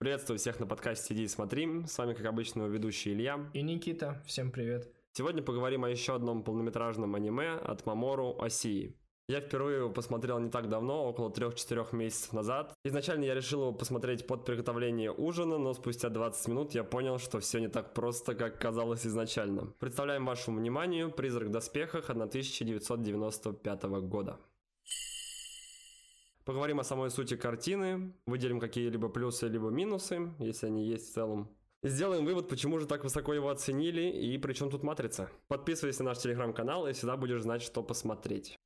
Приветствую всех на подкасте «Сиди и смотри». С вами, как обычно, ведущий Илья. И Никита. Всем привет. Сегодня поговорим о еще одном полнометражном аниме от Мамору Осии. Я впервые его посмотрел не так давно, около 3-4 месяцев назад. Изначально я решил его посмотреть под приготовление ужина, но спустя 20 минут я понял, что все не так просто, как казалось изначально. Представляем вашему вниманию «Призрак в доспехах» 1995 года. Поговорим о самой сути картины, выделим какие-либо плюсы либо минусы, если они есть в целом. Сделаем вывод, почему же так высоко его оценили и при чем тут матрица. Подписывайся на наш телеграм-канал и всегда будешь знать, что посмотреть.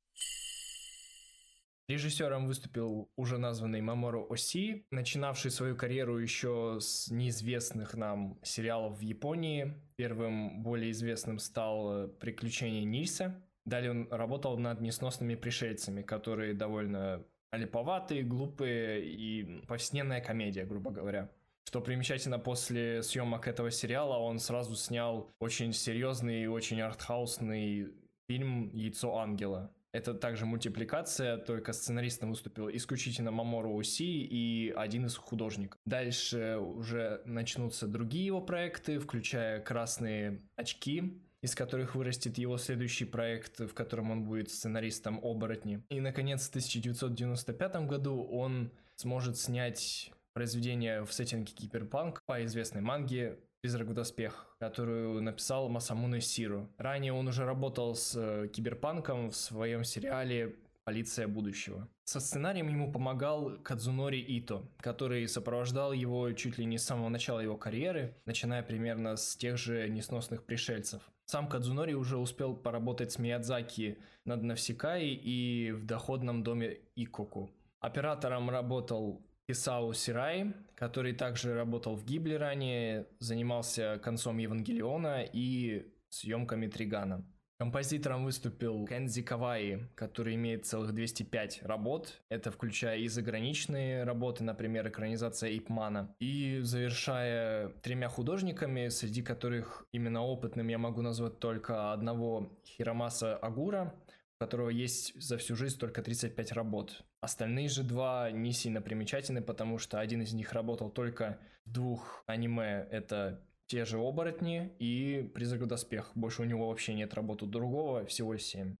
Режиссером выступил уже названный Мамору Оси, начинавший свою карьеру еще с неизвестных нам сериалов в Японии. Первым более известным стал «Приключения Нильса». Далее он работал над несносными пришельцами, которые довольно липоватые, глупые и повседневная комедия, грубо говоря. Что примечательно, после съемок этого сериала он сразу снял очень серьезный и очень артхаусный фильм «Яйцо ангела», это также мультипликация, только сценаристом выступил исключительно Мамору Уси и один из художников. Дальше уже начнутся другие его проекты, включая «Красные очки», из которых вырастет его следующий проект, в котором он будет сценаристом оборотни. И, наконец, в 1995 году он сможет снять произведение в сеттинге киберпанк по известной манге «Призрак в доспех», которую написал Масамуне Сиру. Ранее он уже работал с э, киберпанком в своем сериале «Полиция будущего». Со сценарием ему помогал Кадзунори Ито, который сопровождал его чуть ли не с самого начала его карьеры, начиная примерно с тех же несносных пришельцев. Сам Кадзунори уже успел поработать с Миядзаки над Навсекай и в доходном доме Икоку. Оператором работал Исау Сирай, который также работал в Гибле ранее, занимался концом Евангелиона и съемками Тригана. Композитором выступил Кензи Каваи, который имеет целых 205 работ. Это включая и заграничные работы, например, экранизация Ипмана. И завершая тремя художниками, среди которых именно опытным я могу назвать только одного Хиромаса Агура, которого есть за всю жизнь только 35 работ. Остальные же два не сильно примечательны, потому что один из них работал только в двух аниме. Это те же оборотни и призрак в доспех. Больше у него вообще нет работы другого, всего 7.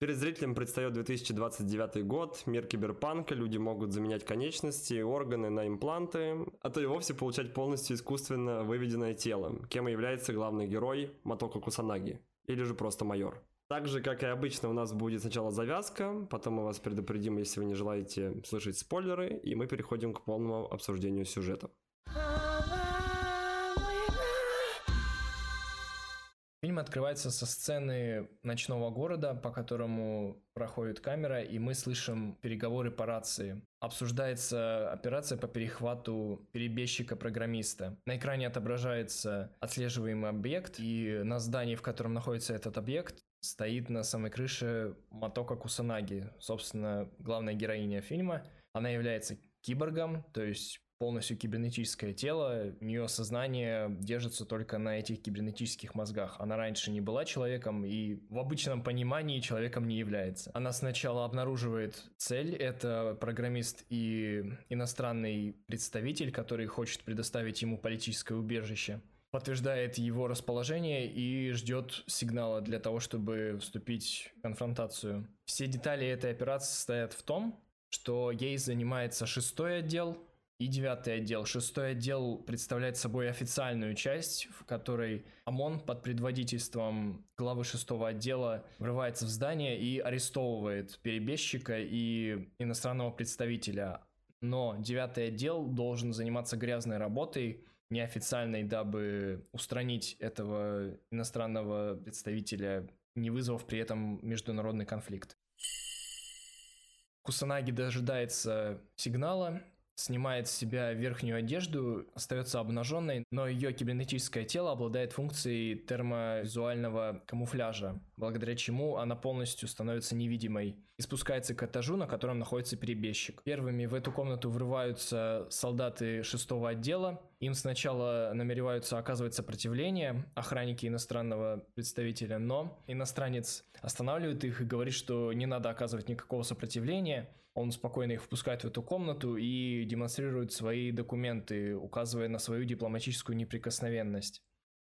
Перед зрителям предстает 2029 год, мир киберпанка, люди могут заменять конечности и органы на импланты, а то и вовсе получать полностью искусственно выведенное тело, кем и является главный герой Матоко Кусанаги, или же просто майор. Так же, как и обычно, у нас будет сначала завязка, потом мы вас предупредим, если вы не желаете слышать спойлеры, и мы переходим к полному обсуждению сюжета. Фильм открывается со сцены ночного города, по которому проходит камера, и мы слышим переговоры по рации. Обсуждается операция по перехвату перебежчика-программиста. На экране отображается отслеживаемый объект, и на здании, в котором находится этот объект, стоит на самой крыше Матока Кусанаги, собственно, главная героиня фильма. Она является киборгом, то есть полностью кибернетическое тело, у нее сознание держится только на этих кибернетических мозгах. Она раньше не была человеком и в обычном понимании человеком не является. Она сначала обнаруживает цель, это программист и иностранный представитель, который хочет предоставить ему политическое убежище подтверждает его расположение и ждет сигнала для того, чтобы вступить в конфронтацию. Все детали этой операции состоят в том, что ей занимается шестой отдел, и девятый отдел. Шестой отдел представляет собой официальную часть, в которой ОМОН под предводительством главы шестого отдела врывается в здание и арестовывает перебежчика и иностранного представителя. Но девятый отдел должен заниматься грязной работой, неофициальной, дабы устранить этого иностранного представителя, не вызвав при этом международный конфликт. Кусанаги дожидается сигнала снимает с себя верхнюю одежду, остается обнаженной, но ее кибернетическое тело обладает функцией термовизуального камуфляжа, благодаря чему она полностью становится невидимой и спускается к этажу, на котором находится перебежчик. Первыми в эту комнату врываются солдаты шестого отдела. Им сначала намереваются оказывать сопротивление охранники иностранного представителя, но иностранец останавливает их и говорит, что не надо оказывать никакого сопротивления, Он спокойно их впускает в эту комнату и демонстрирует свои документы, указывая на свою дипломатическую неприкосновенность.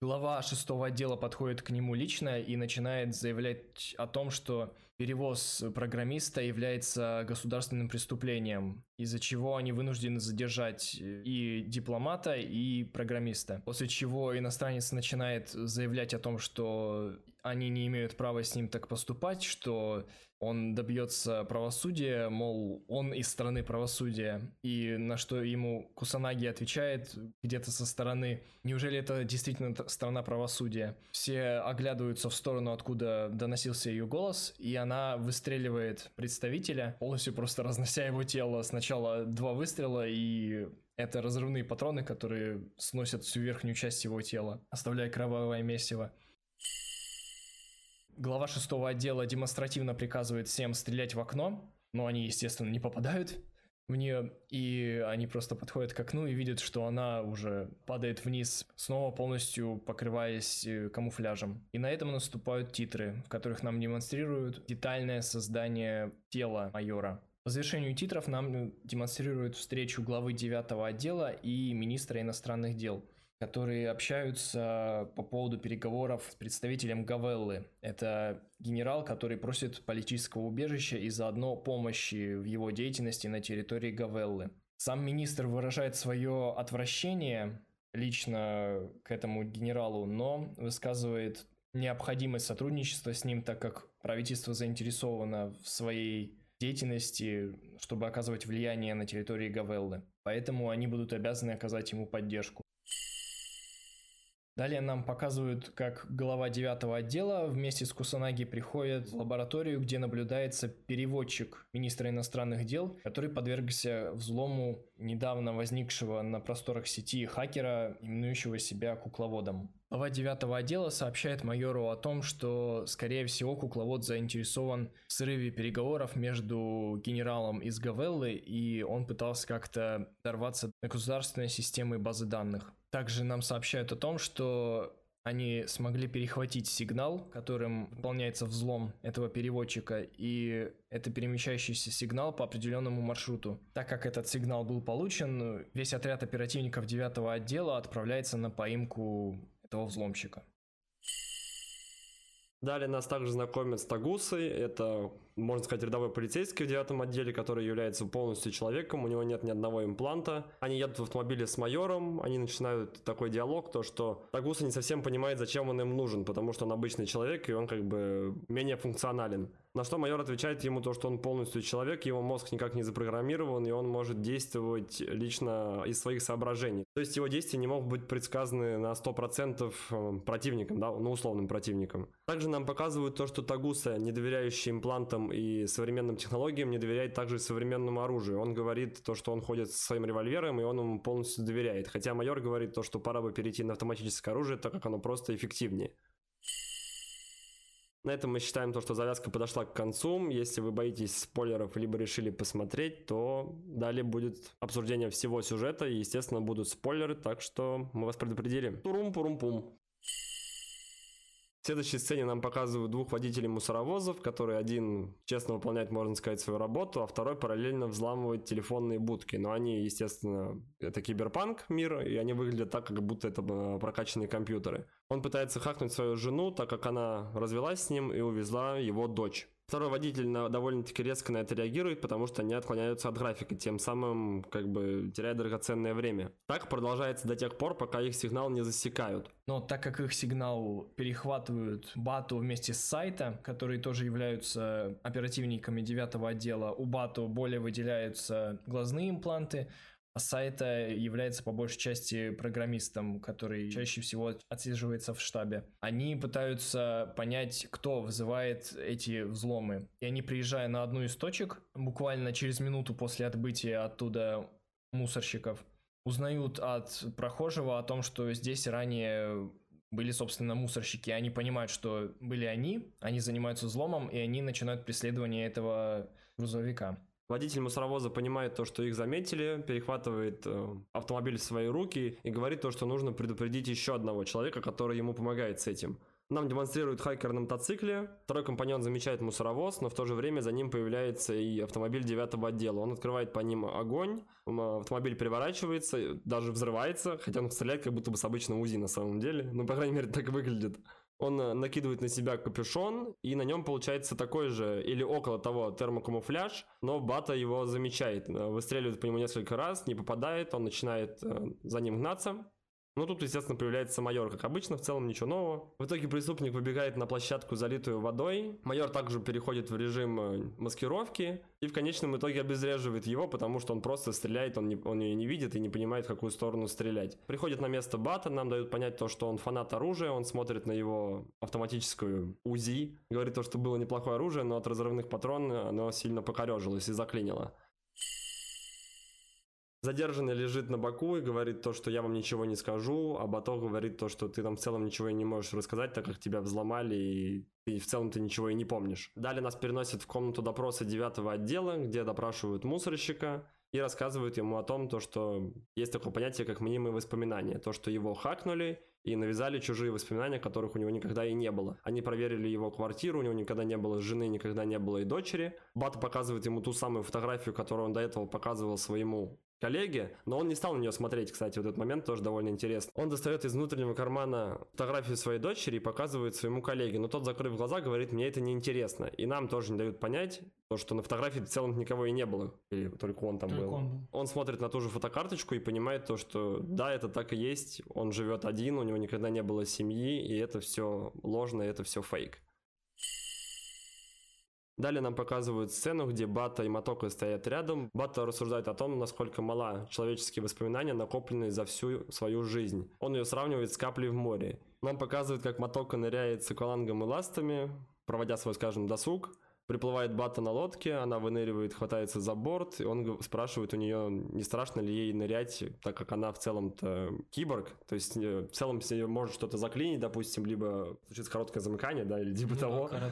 Глава шестого отдела подходит к нему лично и начинает заявлять о том, что перевоз программиста является государственным преступлением, из-за чего они вынуждены задержать и дипломата, и программиста. После чего иностранец начинает заявлять о том, что они не имеют права с ним так поступать, что он добьется правосудия, мол, он из страны правосудия, и на что ему Кусанаги отвечает где-то со стороны, неужели это действительно страна правосудия? Все оглядываются в сторону, откуда доносился ее голос, и она выстреливает представителя, полностью просто разнося его тело. Сначала два выстрела, и это разрывные патроны, которые сносят всю верхнюю часть его тела, оставляя кровавое месиво. Глава шестого отдела демонстративно приказывает всем стрелять в окно, но они, естественно, не попадают в нее, и они просто подходят к окну и видят, что она уже падает вниз, снова полностью покрываясь э, камуфляжем. И на этом наступают титры, в которых нам демонстрируют детальное создание тела майора. По завершению титров нам демонстрируют встречу главы 9 отдела и министра иностранных дел которые общаются по поводу переговоров с представителем Гавеллы. Это генерал, который просит политического убежища и заодно помощи в его деятельности на территории Гавеллы. Сам министр выражает свое отвращение лично к этому генералу, но высказывает необходимость сотрудничества с ним, так как правительство заинтересовано в своей деятельности, чтобы оказывать влияние на территории Гавеллы. Поэтому они будут обязаны оказать ему поддержку. Далее нам показывают, как глава девятого отдела вместе с Кусанаги приходит в лабораторию, где наблюдается переводчик министра иностранных дел, который подвергся взлому недавно возникшего на просторах сети хакера, именующего себя кукловодом. Глава девятого отдела сообщает майору о том, что, скорее всего, кукловод заинтересован в срыве переговоров между генералом из Гавеллы, и он пытался как-то дорваться до государственной системы базы данных. Также нам сообщают о том, что они смогли перехватить сигнал, которым выполняется взлом этого переводчика, и это перемещающийся сигнал по определенному маршруту. Так как этот сигнал был получен, весь отряд оперативников 9 отдела отправляется на поимку этого взломщика. Далее нас также знакомят с Тагусой. Это, можно сказать, рядовой полицейский в девятом отделе, который является полностью человеком. У него нет ни одного импланта. Они едут в автомобиле с майором. Они начинают такой диалог, то что Тагуса не совсем понимает, зачем он им нужен, потому что он обычный человек, и он как бы менее функционален. На что майор отвечает ему то, что он полностью человек, его мозг никак не запрограммирован, и он может действовать лично из своих соображений. То есть его действия не могут быть предсказаны на 100% э, противником, да, ну условным противником. Также нам показывают то, что Тагуса, не доверяющий имплантам и современным технологиям, не доверяет также современному оружию. Он говорит то, что он ходит со своим револьвером, и он ему полностью доверяет. Хотя майор говорит то, что пора бы перейти на автоматическое оружие, так как оно просто эффективнее. На этом мы считаем то, что завязка подошла к концу. Если вы боитесь спойлеров, либо решили посмотреть, то далее будет обсуждение всего сюжета, и, естественно, будут спойлеры, так что мы вас предупредили. Турум-пурум-пум. Следующей сцене нам показывают двух водителей мусоровозов, которые один честно выполняет, можно сказать, свою работу, а второй параллельно взламывает телефонные будки. Но они, естественно, это киберпанк мир, и они выглядят так, как будто это э, прокачанные компьютеры. Он пытается хакнуть свою жену, так как она развелась с ним и увезла его дочь. Второй водитель довольно-таки резко на это реагирует, потому что они отклоняются от графика, тем самым как бы теряя драгоценное время. Так продолжается до тех пор, пока их сигнал не засекают. Но так как их сигнал перехватывают Бату вместе с сайта, которые тоже являются оперативниками девятого отдела, у Бату более выделяются глазные импланты, сайта является по большей части программистом, который чаще всего отслеживается в штабе. Они пытаются понять, кто вызывает эти взломы. И они, приезжая на одну из точек, буквально через минуту после отбытия оттуда мусорщиков, узнают от прохожего о том, что здесь ранее были, собственно, мусорщики. Они понимают, что были они, они занимаются взломом, и они начинают преследование этого грузовика. Водитель мусоровоза понимает то, что их заметили, перехватывает э, автомобиль в свои руки и говорит то, что нужно предупредить еще одного человека, который ему помогает с этим. Нам демонстрируют хайкер на мотоцикле. Второй компаньон замечает мусоровоз, но в то же время за ним появляется и автомобиль девятого отдела. Он открывает по ним огонь, автомобиль переворачивается, даже взрывается, хотя он стреляет как будто бы с обычного УЗИ на самом деле. Ну, по крайней мере, так выглядит. Он э, накидывает на себя капюшон, и на нем получается такой же, или около того, термокамуфляж, но Бата его замечает, э, выстреливает по нему несколько раз, не попадает, он начинает э, за ним гнаться, ну, тут, естественно, появляется майор, как обычно, в целом ничего нового. В итоге преступник выбегает на площадку, залитую водой. Майор также переходит в режим э, маскировки и в конечном итоге обезвреживает его, потому что он просто стреляет, он, не, он ее не видит и не понимает, в какую сторону стрелять. Приходит на место Бата, нам дают понять то, что он фанат оружия, он смотрит на его автоматическую УЗИ, говорит то, что было неплохое оружие, но от разрывных патрон оно сильно покорежилось и заклинило. Задержанный лежит на боку и говорит то, что я вам ничего не скажу, а Бато говорит то, что ты там в целом ничего и не можешь рассказать, так как тебя взломали и ты в целом ты ничего и не помнишь. Далее нас переносят в комнату допроса девятого отдела, где допрашивают мусорщика и рассказывают ему о том, то, что есть такое понятие, как мнимые воспоминания. То, что его хакнули и навязали чужие воспоминания, которых у него никогда и не было. Они проверили его квартиру, у него никогда не было жены, никогда не было и дочери. Бат показывает ему ту самую фотографию, которую он до этого показывал своему коллеге, но он не стал на нее смотреть, кстати, в этот момент тоже довольно интересно. Он достает из внутреннего кармана фотографию своей дочери и показывает своему коллеге, но тот, закрыв глаза, говорит, мне это не интересно. И нам тоже не дают понять, то, что на фотографии в целом никого и не было, или только он там только был. Он, был. он смотрит на ту же фотокарточку и понимает то, что да, это так и есть, он живет один, у него никогда не было семьи, и это все ложно, и это все фейк. Далее нам показывают сцену, где Бата и Матока стоят рядом. Бата рассуждает о том, насколько мала человеческие воспоминания, накопленные за всю свою жизнь. Он ее сравнивает с каплей в море. Нам показывают, как Матока ныряет с аквалангом и ластами, проводя свой, скажем, досуг. Приплывает Бата на лодке, она выныривает, хватается за борт, и он спрашивает у нее, не страшно ли ей нырять, так как она в целом-то киборг, то есть э, в целом себе может что-то заклинить, допустим, либо случится короткое замыкание, да, или типа ну, того. Да,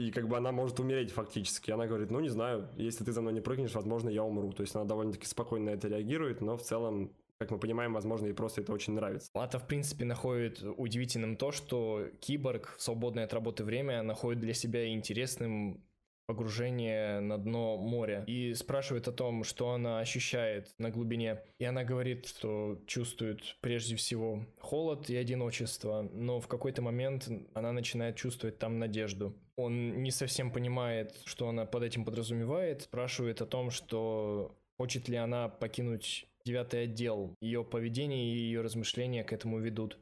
и как бы она может умереть фактически. Она говорит, ну не знаю, если ты за мной не прыгнешь, возможно, я умру. То есть она довольно-таки спокойно на это реагирует, но в целом как мы понимаем, возможно, ей просто это очень нравится. Лата, в принципе, находит удивительным то, что киборг в свободное от работы время находит для себя интересным погружение на дно моря и спрашивает о том, что она ощущает на глубине. И она говорит, что чувствует прежде всего холод и одиночество, но в какой-то момент она начинает чувствовать там надежду. Он не совсем понимает, что она под этим подразумевает, спрашивает о том, что хочет ли она покинуть девятый отдел. Ее поведение и ее размышления к этому ведут.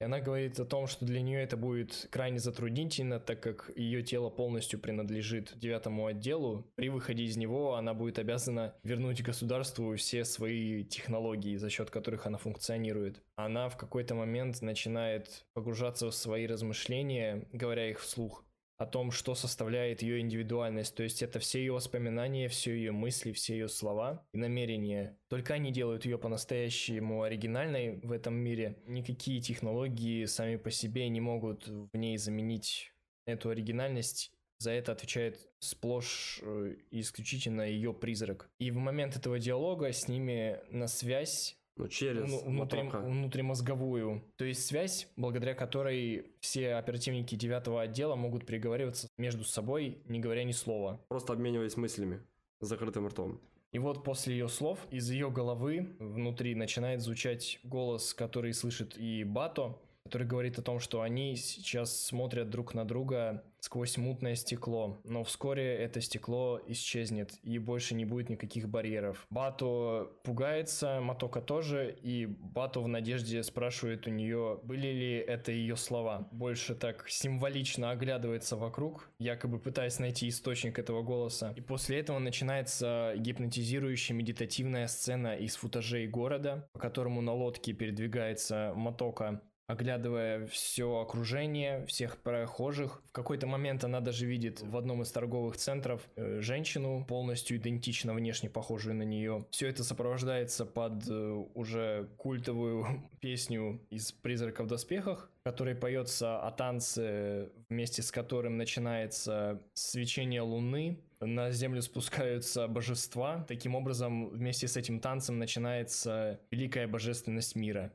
И она говорит о том, что для нее это будет крайне затруднительно, так как ее тело полностью принадлежит девятому отделу. При выходе из него она будет обязана вернуть государству все свои технологии, за счет которых она функционирует. Она в какой-то момент начинает погружаться в свои размышления, говоря их вслух о том, что составляет ее индивидуальность. То есть это все ее воспоминания, все ее мысли, все ее слова и намерения. Только они делают ее по-настоящему оригинальной в этом мире. Никакие технологии сами по себе не могут в ней заменить эту оригинальность. За это отвечает сплошь э, и исключительно ее призрак. И в момент этого диалога с ними на связь ну, через ну, внутри, внутримозговую. То есть связь, благодаря которой все оперативники девятого отдела могут переговариваться между собой, не говоря ни слова. Просто обмениваясь мыслями с закрытым ртом. И вот после ее слов из ее головы внутри начинает звучать голос, который слышит и Бато, который говорит о том, что они сейчас смотрят друг на друга сквозь мутное стекло, но вскоре это стекло исчезнет и больше не будет никаких барьеров. Бато пугается, Матока тоже, и Бато в надежде спрашивает у нее, были ли это ее слова. Больше так символично оглядывается вокруг, якобы пытаясь найти источник этого голоса. И после этого начинается гипнотизирующая медитативная сцена из футажей города, по которому на лодке передвигается Матока оглядывая все окружение, всех прохожих. В какой-то момент она даже видит в одном из торговых центров э, женщину, полностью идентично внешне похожую на нее. Все это сопровождается под э, уже культовую песню из «Призрака в доспехах», который поется о танце, вместе с которым начинается свечение луны, на землю спускаются божества. Таким образом, вместе с этим танцем начинается великая божественность мира.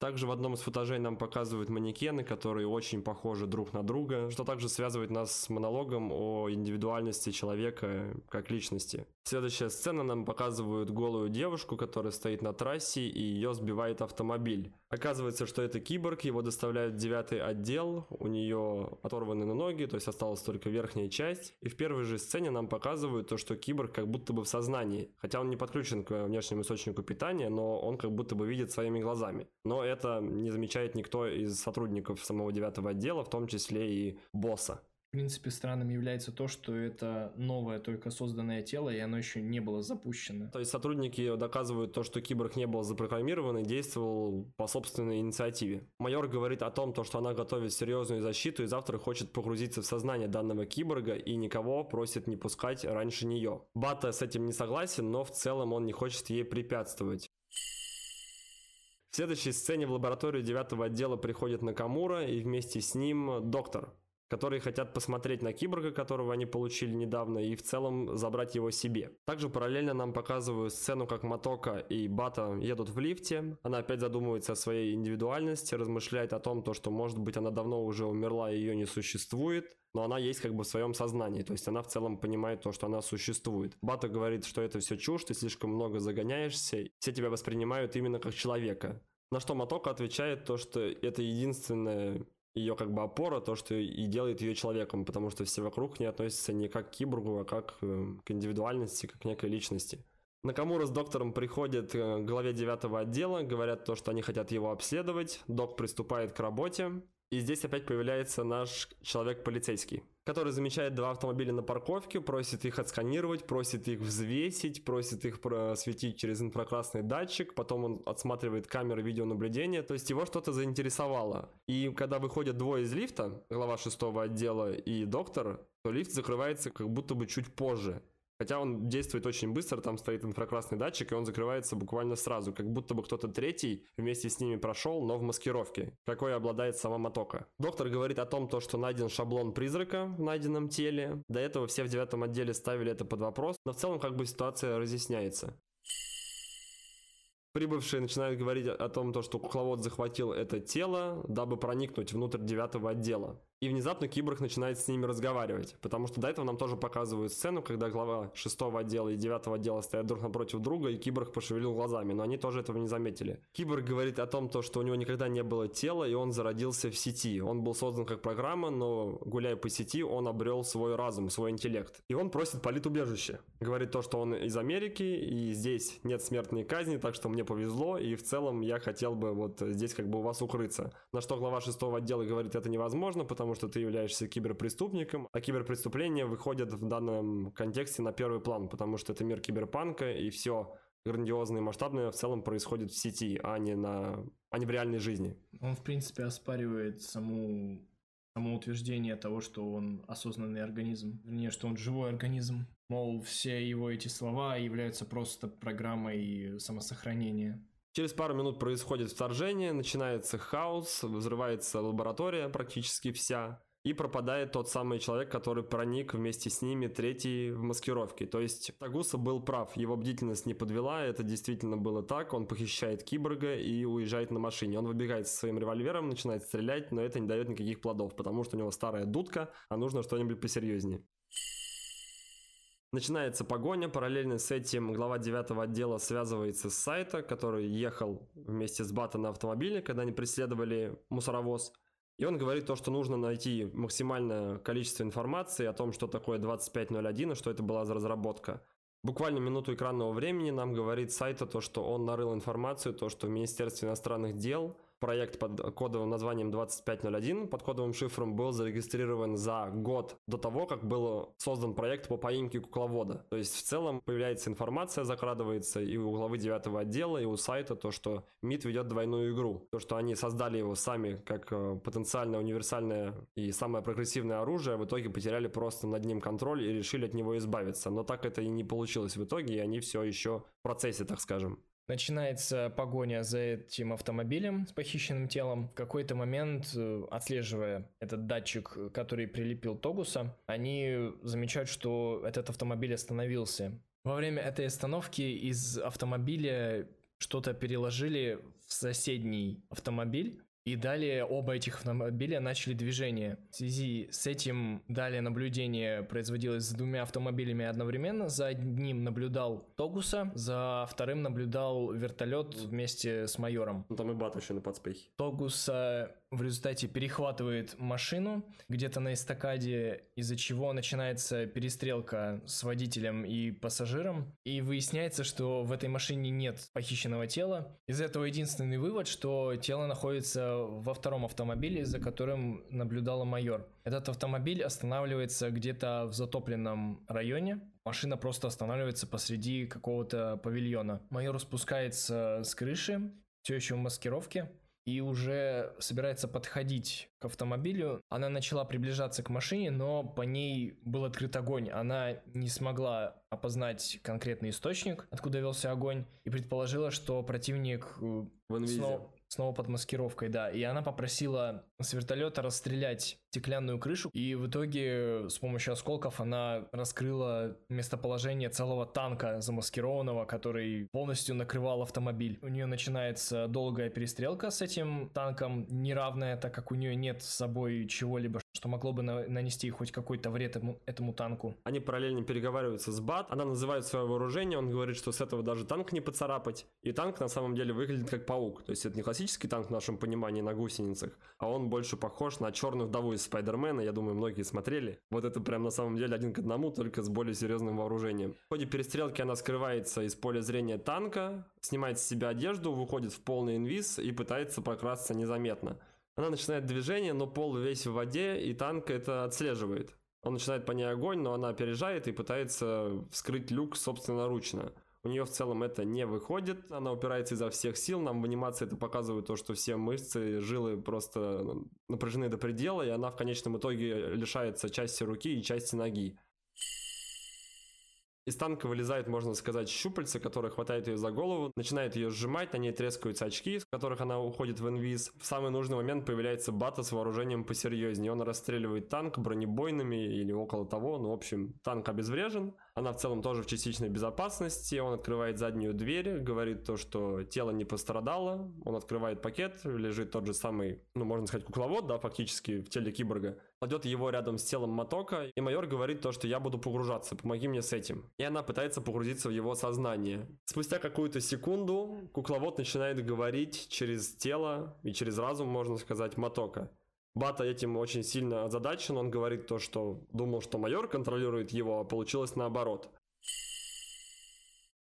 Также в одном из футажей нам показывают манекены, которые очень похожи друг на друга, что также связывает нас с монологом о индивидуальности человека как личности. Следующая сцена нам показывают голую девушку, которая стоит на трассе и ее сбивает автомобиль. Оказывается, что это киборг, его доставляют в девятый отдел, у нее оторваны на ноги, то есть осталась только верхняя часть. И в первой же сцене нам показывают то, что киборг как будто бы в сознании, хотя он не подключен к внешнему источнику питания, но он как будто бы видит своими глазами. Но это не замечает никто из сотрудников самого девятого отдела, в том числе и босса. В принципе, странным является то, что это новое, только созданное тело, и оно еще не было запущено. То есть сотрудники доказывают то, что киборг не был запрограммирован и действовал по собственной инициативе. Майор говорит о том, то, что она готовит серьезную защиту и завтра хочет погрузиться в сознание данного киборга и никого просит не пускать раньше нее. Бата с этим не согласен, но в целом он не хочет ей препятствовать. В следующей сцене в лабораторию девятого отдела приходит Накамура и вместе с ним доктор, которые хотят посмотреть на киборга, которого они получили недавно, и в целом забрать его себе. Также параллельно нам показывают сцену, как Матока и Бата едут в лифте. Она опять задумывается о своей индивидуальности, размышляет о том, то, что может быть она давно уже умерла и ее не существует, но она есть как бы в своем сознании, то есть она в целом понимает то, что она существует. Бата говорит, что это все чушь, ты слишком много загоняешься, все тебя воспринимают именно как человека. На что Матока отвечает то, что это единственное ее как бы опора, то, что и делает ее человеком, потому что все вокруг не относятся не как к киборгу, а как э, к индивидуальности, как к некой личности. Накамура с доктором приходят э, к главе девятого отдела, говорят то, что они хотят его обследовать, док приступает к работе, и здесь опять появляется наш человек-полицейский, который замечает два автомобиля на парковке, просит их отсканировать, просит их взвесить, просит их просветить через инфракрасный датчик, потом он отсматривает камеры видеонаблюдения, то есть его что-то заинтересовало. И когда выходят двое из лифта, глава шестого отдела и доктор, то лифт закрывается как будто бы чуть позже. Хотя он действует очень быстро, там стоит инфракрасный датчик, и он закрывается буквально сразу, как будто бы кто-то третий вместе с ними прошел, но в маскировке, какой обладает сама Мотока. Доктор говорит о том, то, что найден шаблон призрака в найденном теле. До этого все в девятом отделе ставили это под вопрос, но в целом как бы ситуация разъясняется. Прибывшие начинают говорить о том, то, что кукловод захватил это тело, дабы проникнуть внутрь девятого отдела. И внезапно Киборг начинает с ними разговаривать, потому что до этого нам тоже показывают сцену, когда глава шестого отдела и девятого отдела стоят друг напротив друга, и Киборг пошевелил глазами, но они тоже этого не заметили. Киборг говорит о том, то, что у него никогда не было тела, и он зародился в сети. Он был создан как программа, но гуляя по сети, он обрел свой разум, свой интеллект. И он просит политубежище. Говорит то, что он из Америки, и здесь нет смертной казни, так что мне повезло, и в целом я хотел бы вот здесь как бы у вас укрыться. На что глава шестого отдела говорит, это невозможно, потому потому что ты являешься киберпреступником, а киберпреступления выходят в данном контексте на первый план, потому что это мир киберпанка, и все грандиозное и масштабное в целом происходит в сети, а не, на, а не в реальной жизни. Он, в принципе, оспаривает саму само утверждение того, что он осознанный организм, вернее, что он живой организм. Мол, все его эти слова являются просто программой самосохранения. Через пару минут происходит вторжение, начинается хаос, взрывается лаборатория практически вся, и пропадает тот самый человек, который проник вместе с ними третий в маскировке. То есть Тагуса был прав, его бдительность не подвела, это действительно было так, он похищает киборга и уезжает на машине. Он выбегает со своим револьвером, начинает стрелять, но это не дает никаких плодов, потому что у него старая дудка, а нужно что-нибудь посерьезнее. Начинается погоня, параллельно с этим глава 9 отдела связывается с сайта, который ехал вместе с Бата на автомобиле, когда они преследовали мусоровоз. И он говорит то, что нужно найти максимальное количество информации о том, что такое 2501 и что это была за разработка. Буквально минуту экранного времени нам говорит сайта то, что он нарыл информацию, то, что в Министерстве иностранных дел – проект под кодовым названием 2501 под кодовым шифром был зарегистрирован за год до того, как был создан проект по поимке кукловода. То есть в целом появляется информация, закрадывается и у главы 9 отдела, и у сайта то, что МИД ведет двойную игру. То, что они создали его сами как э, потенциально универсальное и самое прогрессивное оружие, в итоге потеряли просто над ним контроль и решили от него избавиться. Но так это и не получилось в итоге, и они все еще в процессе, так скажем. Начинается погоня за этим автомобилем с похищенным телом. В какой-то момент, э, отслеживая этот датчик, который прилепил Тогуса, они замечают, что этот автомобиль остановился. Во время этой остановки из автомобиля что-то переложили в соседний автомобиль, и далее оба этих автомобиля начали движение. В связи с этим далее наблюдение производилось с двумя автомобилями одновременно. За одним наблюдал Тогуса, за вторым наблюдал вертолет вместе с майором. Ну, там и Бат еще на подспехе. Тогуса в результате перехватывает машину где-то на эстакаде, из-за чего начинается перестрелка с водителем и пассажиром. И выясняется, что в этой машине нет похищенного тела. Из этого единственный вывод, что тело находится во втором автомобиле, за которым наблюдала майор. Этот автомобиль останавливается где-то в затопленном районе. Машина просто останавливается посреди какого-то павильона. Майор спускается с крыши, все еще в маскировке и уже собирается подходить к автомобилю. Она начала приближаться к машине, но по ней был открыт огонь. Она не смогла опознать конкретный источник, откуда велся огонь, и предположила, что противник э, снова, снова под маскировкой, да. И она попросила с вертолета расстрелять стеклянную крышу, и в итоге с помощью осколков она раскрыла местоположение целого танка замаскированного, который полностью накрывал автомобиль. У нее начинается долгая перестрелка с этим танком, неравная, так как у нее нет с собой чего-либо, что могло бы на- нанести хоть какой-то вред этому, этому танку. Они параллельно переговариваются с Бат, она называет свое вооружение, он говорит, что с этого даже танк не поцарапать, и танк на самом деле выглядит как паук, то есть это не классический танк в нашем понимании на гусеницах, а он больше похож на черную вдову из Спайдермена, я думаю, многие смотрели. Вот это прям на самом деле один к одному, только с более серьезным вооружением. В ходе перестрелки она скрывается из поля зрения танка, снимает с себя одежду, выходит в полный инвиз и пытается прокрасться незаметно. Она начинает движение, но пол весь в воде, и танк это отслеживает. Он начинает по ней огонь, но она опережает и пытается вскрыть люк собственноручно. У нее в целом это не выходит, она упирается изо всех сил, нам в анимации это показывает то, что все мышцы, жилы просто напряжены до предела, и она в конечном итоге лишается части руки и части ноги. Из танка вылезает, можно сказать, щупальца, которые хватают ее за голову, начинает ее сжимать, на ней трескаются очки, с которых она уходит в инвиз. В самый нужный момент появляется Бата с вооружением посерьезнее. Он расстреливает танк бронебойными или около того. Ну, в общем, танк обезврежен. Она в целом тоже в частичной безопасности. Он открывает заднюю дверь, говорит то, что тело не пострадало. Он открывает пакет, лежит тот же самый, ну, можно сказать, кукловод, да, фактически в теле киборга. Кладет его рядом с телом Матока, и майор говорит то, что я буду погружаться, помоги мне с этим. И она пытается погрузиться в его сознание. Спустя какую-то секунду кукловод начинает говорить через тело и через разум, можно сказать, Матока. Бата этим очень сильно озадачен, он говорит то, что думал, что майор контролирует его, а получилось наоборот.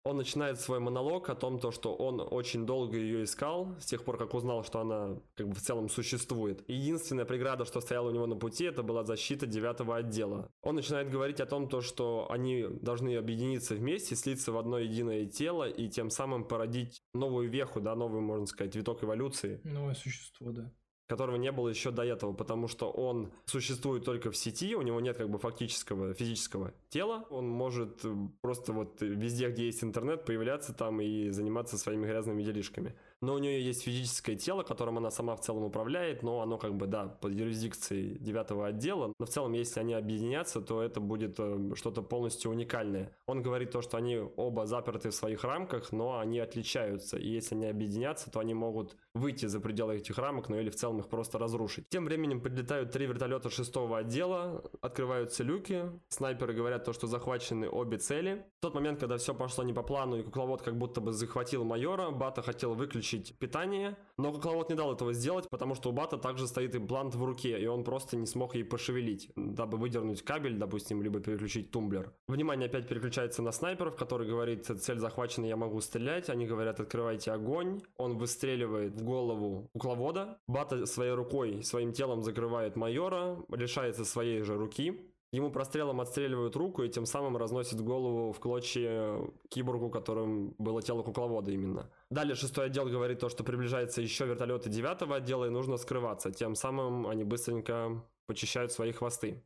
Он начинает свой монолог о том, то, что он очень долго ее искал, с тех пор, как узнал, что она как бы в целом существует. Единственная преграда, что стояла у него на пути, это была защита девятого отдела. Он начинает говорить о том, то, что они должны объединиться вместе, слиться в одно единое тело и тем самым породить новую веху, да, новый, можно сказать, виток эволюции. Новое существо, да которого не было еще до этого, потому что он существует только в сети, у него нет как бы фактического физического тела, он может э, просто вот везде, где есть интернет, появляться там и заниматься своими грязными делишками но у нее есть физическое тело, которым она сама в целом управляет, но оно как бы, да, под юрисдикцией девятого отдела, но в целом, если они объединятся, то это будет э, что-то полностью уникальное. Он говорит то, что они оба заперты в своих рамках, но они отличаются, и если они объединятся, то они могут выйти за пределы этих рамок, ну или в целом их просто разрушить. Тем временем прилетают три вертолета шестого отдела, открываются люки, снайперы говорят то, что захвачены обе цели. В тот момент, когда все пошло не по плану, и кукловод как будто бы захватил майора, Бата хотел выключить отключить питание, но кукловод не дал этого сделать, потому что у Бата также стоит имплант в руке, и он просто не смог ей пошевелить, дабы выдернуть кабель, допустим, либо переключить тумблер. Внимание опять переключается на снайперов, который говорит, цель захвачена, я могу стрелять, они говорят, открывайте огонь, он выстреливает в голову кукловода, Бата своей рукой, своим телом закрывает майора, лишается своей же руки, Ему прострелом отстреливают руку и тем самым разносят голову в клочья киборгу, которым было тело кукловода именно. Далее шестой отдел говорит то, что приближается еще вертолеты девятого отдела и нужно скрываться. Тем самым они быстренько почищают свои хвосты.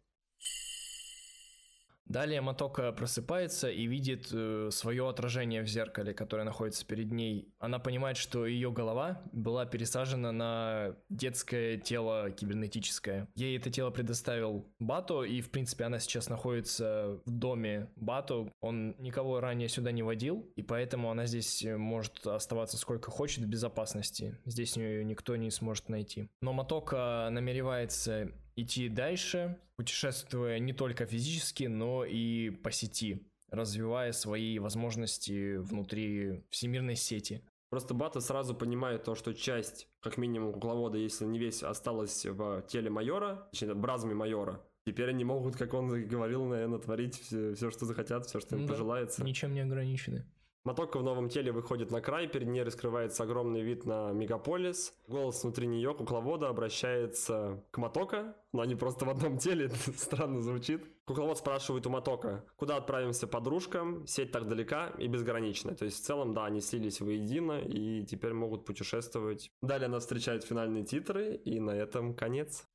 Далее Матока просыпается и видит э, свое отражение в зеркале, которое находится перед ней. Она понимает, что ее голова была пересажена на детское тело кибернетическое. Ей это тело предоставил Бато, и, в принципе, она сейчас находится в доме Бато. Он никого ранее сюда не водил, и поэтому она здесь может оставаться сколько хочет в безопасности. Здесь ее никто не сможет найти. Но Матока намеревается идти дальше, путешествуя не только физически, но и по сети, развивая свои возможности внутри всемирной сети. Просто Бата сразу понимает то, что часть, как минимум, кукловода, если не весь, осталась в теле майора, точнее, бразами майора. Теперь они могут, как он говорил, наверное, творить все, все что захотят, все, что им да, пожелается. Ничем не ограничены. Мотока в новом теле выходит на край, перед ней раскрывается огромный вид на мегаполис. Голос внутри нее, кукловода, обращается к Мотока, но они просто в одном теле, странно звучит. Кукловод спрашивает у Мотока, куда отправимся подружкам, сеть так далека и безграничная. То есть в целом, да, они слились воедино и теперь могут путешествовать. Далее нас встречают финальные титры, и на этом конец.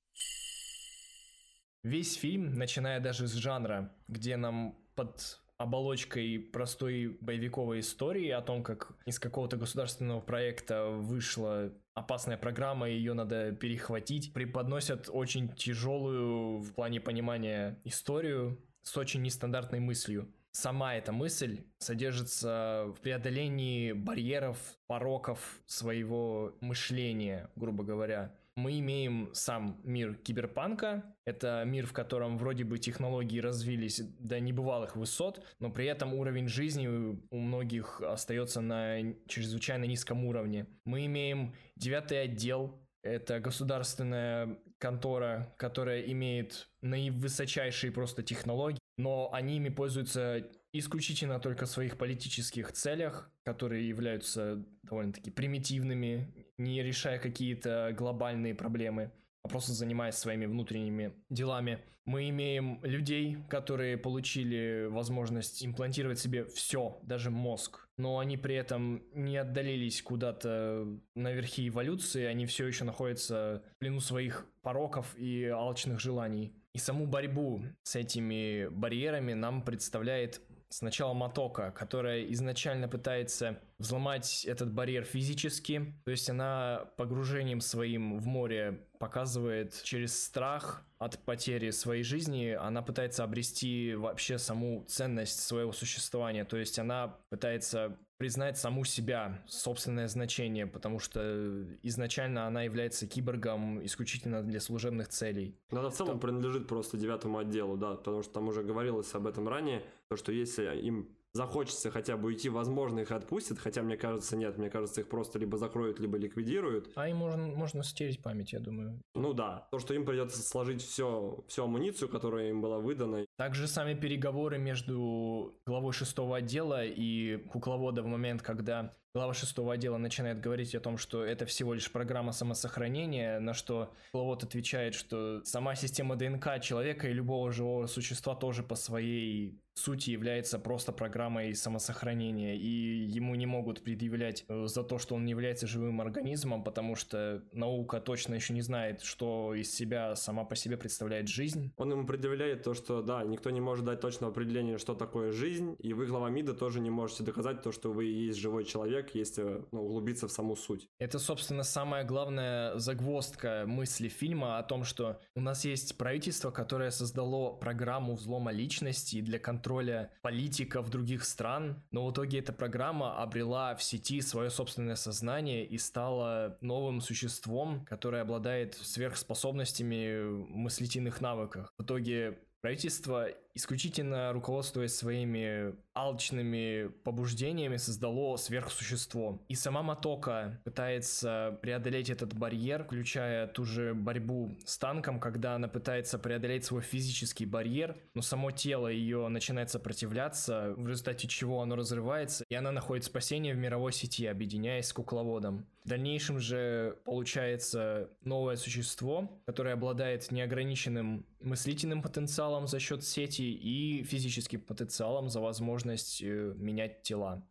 Весь фильм, начиная даже с жанра, где нам под оболочкой простой боевиковой истории о том, как из какого-то государственного проекта вышла опасная программа, ее надо перехватить, преподносят очень тяжелую в плане понимания историю с очень нестандартной мыслью. Сама эта мысль содержится в преодолении барьеров, пороков своего мышления, грубо говоря мы имеем сам мир киберпанка. Это мир, в котором вроде бы технологии развились до небывалых высот, но при этом уровень жизни у многих остается на чрезвычайно низком уровне. Мы имеем девятый отдел, это государственная контора, которая имеет наивысочайшие просто технологии, но они ими пользуются исключительно только в своих политических целях, которые являются довольно-таки примитивными, не решая какие-то глобальные проблемы, а просто занимаясь своими внутренними делами. Мы имеем людей, которые получили возможность имплантировать себе все, даже мозг, но они при этом не отдалились куда-то наверхи эволюции, они все еще находятся в плену своих пороков и алчных желаний. И саму борьбу с этими барьерами нам представляет сначала Матока, которая изначально пытается взломать этот барьер физически, то есть она погружением своим в море показывает через страх от потери своей жизни, она пытается обрести вообще саму ценность своего существования, то есть она пытается признать саму себя, собственное значение, потому что изначально она является киборгом исключительно для служебных целей. Но она в целом то... принадлежит просто девятому отделу, да, потому что там уже говорилось об этом ранее, то, что если им захочется хотя бы уйти, возможно, их отпустят, хотя мне кажется, нет, мне кажется, их просто либо закроют, либо ликвидируют. А им можно, можно стереть память, я думаю. Ну да, то, что им придется сложить все, всю амуницию, которая им была выдана. Также сами переговоры между главой шестого отдела и кукловода в момент, когда глава шестого отдела начинает говорить о том, что это всего лишь программа самосохранения, на что Кукловод отвечает, что сама система ДНК человека и любого живого существа тоже по своей сути является просто программой самосохранения, и ему не могут предъявлять э, за то, что он не является живым организмом, потому что наука точно еще не знает, что из себя сама по себе представляет жизнь. Он ему предъявляет то, что да, никто не может дать точного определения, что такое жизнь, и вы, глава МИДа, тоже не можете доказать то, что вы есть живой человек, если ну, углубиться в саму суть. Это, собственно, самая главная загвоздка мысли фильма о том, что у нас есть правительство, которое создало программу взлома личности для контроля политиков других стран, но в итоге эта программа обрела в сети свое собственное сознание и стала новым существом, которое обладает сверхспособностями мыслительных навыках. В итоге правительство исключительно руководствуясь своими алчными побуждениями, создало сверхсущество. И сама Матока пытается преодолеть этот барьер, включая ту же борьбу с танком, когда она пытается преодолеть свой физический барьер, но само тело ее начинает сопротивляться, в результате чего оно разрывается, и она находит спасение в мировой сети, объединяясь с кукловодом. В дальнейшем же получается новое существо, которое обладает неограниченным мыслительным потенциалом за счет сети и физическим потенциалом за возможность э, менять тела.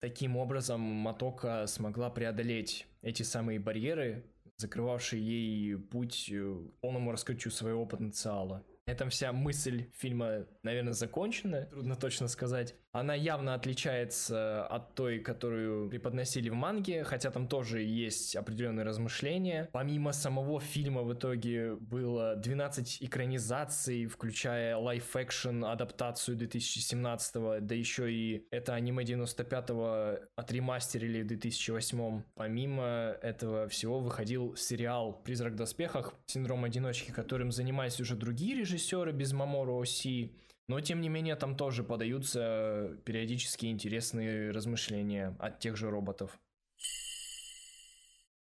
Таким образом, Матока смогла преодолеть эти самые барьеры, закрывавшие ей путь э, к полному раскрытию своего потенциала. На этом вся мысль фильма, наверное, закончена, трудно точно сказать. Она явно отличается от той, которую преподносили в манге, хотя там тоже есть определенные размышления. Помимо самого фильма в итоге было 12 экранизаций, включая лайф-экшен адаптацию 2017 да еще и это аниме 95-го отремастерили в 2008 Помимо этого всего выходил сериал «Призрак в доспехах. Синдром одиночки», которым занимались уже другие режиссеры без Мамору Оси. Но, тем не менее, там тоже подаются периодически интересные размышления от тех же роботов.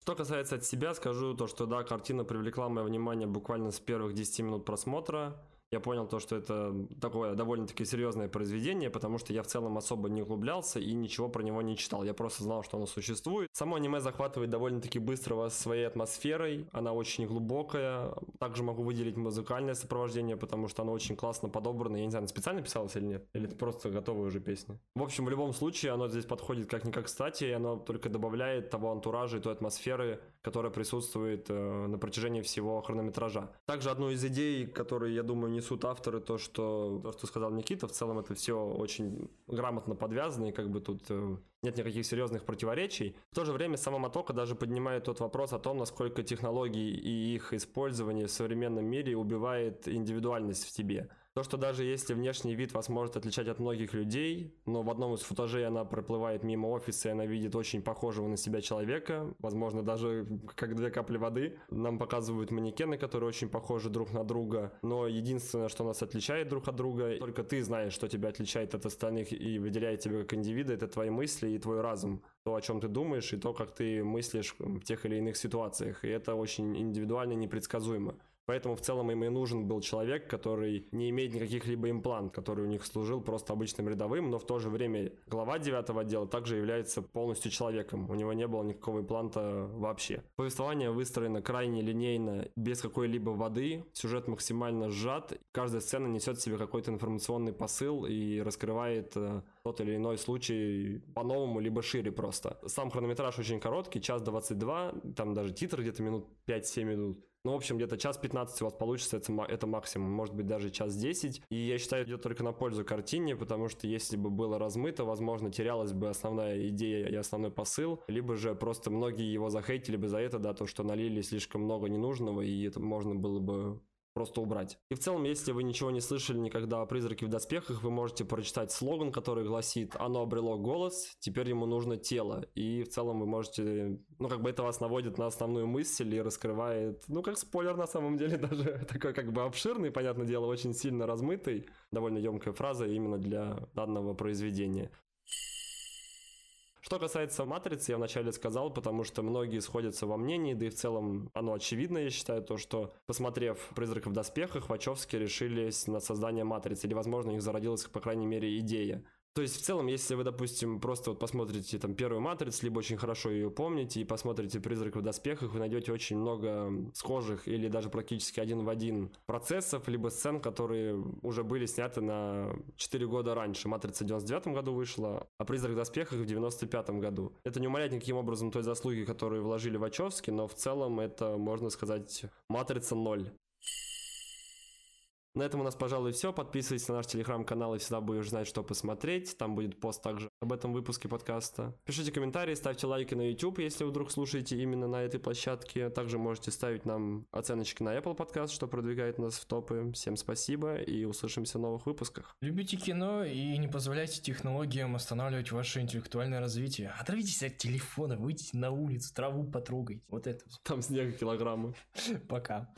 Что касается от себя, скажу то, что да, картина привлекла мое внимание буквально с первых 10 минут просмотра я понял то, что это такое довольно-таки серьезное произведение, потому что я в целом особо не углублялся и ничего про него не читал. Я просто знал, что оно существует. Само аниме захватывает довольно-таки быстро вас своей атмосферой, она очень глубокая. Также могу выделить музыкальное сопровождение, потому что оно очень классно подобрано. Я не знаю, специально писалось или нет? Или это просто готовая уже песня? В общем, в любом случае, оно здесь подходит как-никак кстати, и оно только добавляет того антуража и той атмосферы, которая присутствует э, на протяжении всего хронометража. Также одну из идей, которые, я думаю, несут авторы, то, что, то, что сказал Никита, в целом это все очень грамотно подвязано, и как бы тут э, нет никаких серьезных противоречий. В то же время сама Мотока даже поднимает тот вопрос о том, насколько технологии и их использование в современном мире убивает индивидуальность в тебе. То, что даже если внешний вид вас может отличать от многих людей, но в одном из футажей она проплывает мимо офиса, и она видит очень похожего на себя человека, возможно, даже как две капли воды. Нам показывают манекены, которые очень похожи друг на друга, но единственное, что нас отличает друг от друга, только ты знаешь, что тебя отличает от остальных и выделяет тебя как индивида, это твои мысли и твой разум. То, о чем ты думаешь, и то, как ты мыслишь в тех или иных ситуациях. И это очень индивидуально непредсказуемо. Поэтому в целом им и нужен был человек, который не имеет никаких либо имплант, который у них служил просто обычным рядовым, но в то же время глава девятого отдела также является полностью человеком. У него не было никакого импланта вообще. Повествование выстроено крайне линейно, без какой-либо воды. Сюжет максимально сжат. Каждая сцена несет в себе какой-то информационный посыл и раскрывает э, тот или иной случай по-новому, либо шире просто. Сам хронометраж очень короткий, час 22, там даже титр где-то минут 5-7 минут. Ну, в общем, где-то час 15 у вас получится, это, это максимум, может быть, даже час 10. И я считаю, идет только на пользу картине, потому что если бы было размыто, возможно, терялась бы основная идея и основной посыл, либо же просто многие его захейтили бы за это, да, то, что налили слишком много ненужного, и это можно было бы просто убрать. И в целом, если вы ничего не слышали никогда о «Призраке в доспехах», вы можете прочитать слоган, который гласит «Оно обрело голос, теперь ему нужно тело». И в целом вы можете... Ну, как бы это вас наводит на основную мысль и раскрывает... Ну, как спойлер на самом деле даже такой как бы обширный, понятное дело, очень сильно размытый. Довольно емкая фраза именно для данного произведения. Что касается «Матрицы», я вначале сказал, потому что многие сходятся во мнении, да и в целом оно очевидно, я считаю, то, что, посмотрев «Призраков в доспехах», Вачовски решились на создание «Матрицы», или, возможно, у них зародилась, по крайней мере, идея. То есть, в целом, если вы, допустим, просто вот посмотрите там первую матрицу, либо очень хорошо ее помните, и посмотрите «Призрак в доспехах», вы найдете очень много схожих или даже практически один в один процессов, либо сцен, которые уже были сняты на 4 года раньше. «Матрица» в 99 году вышла, а «Призрак в доспехах» в 95 году. Это не умаляет никаким образом той заслуги, которую вложили Вачовски, но в целом это, можно сказать, «Матрица 0». На этом у нас, пожалуй, все. Подписывайтесь на наш телеграм-канал и всегда будешь знать, что посмотреть. Там будет пост также об этом выпуске подкаста. Пишите комментарии, ставьте лайки на YouTube, если вдруг слушаете именно на этой площадке. Также можете ставить нам оценочки на Apple Podcast, что продвигает нас в топы. Всем спасибо и услышимся в новых выпусках. Любите кино и не позволяйте технологиям останавливать ваше интеллектуальное развитие. Оторвитесь от телефона, выйдите на улицу, траву потрогайте. Вот это. Там снега килограммы. Пока.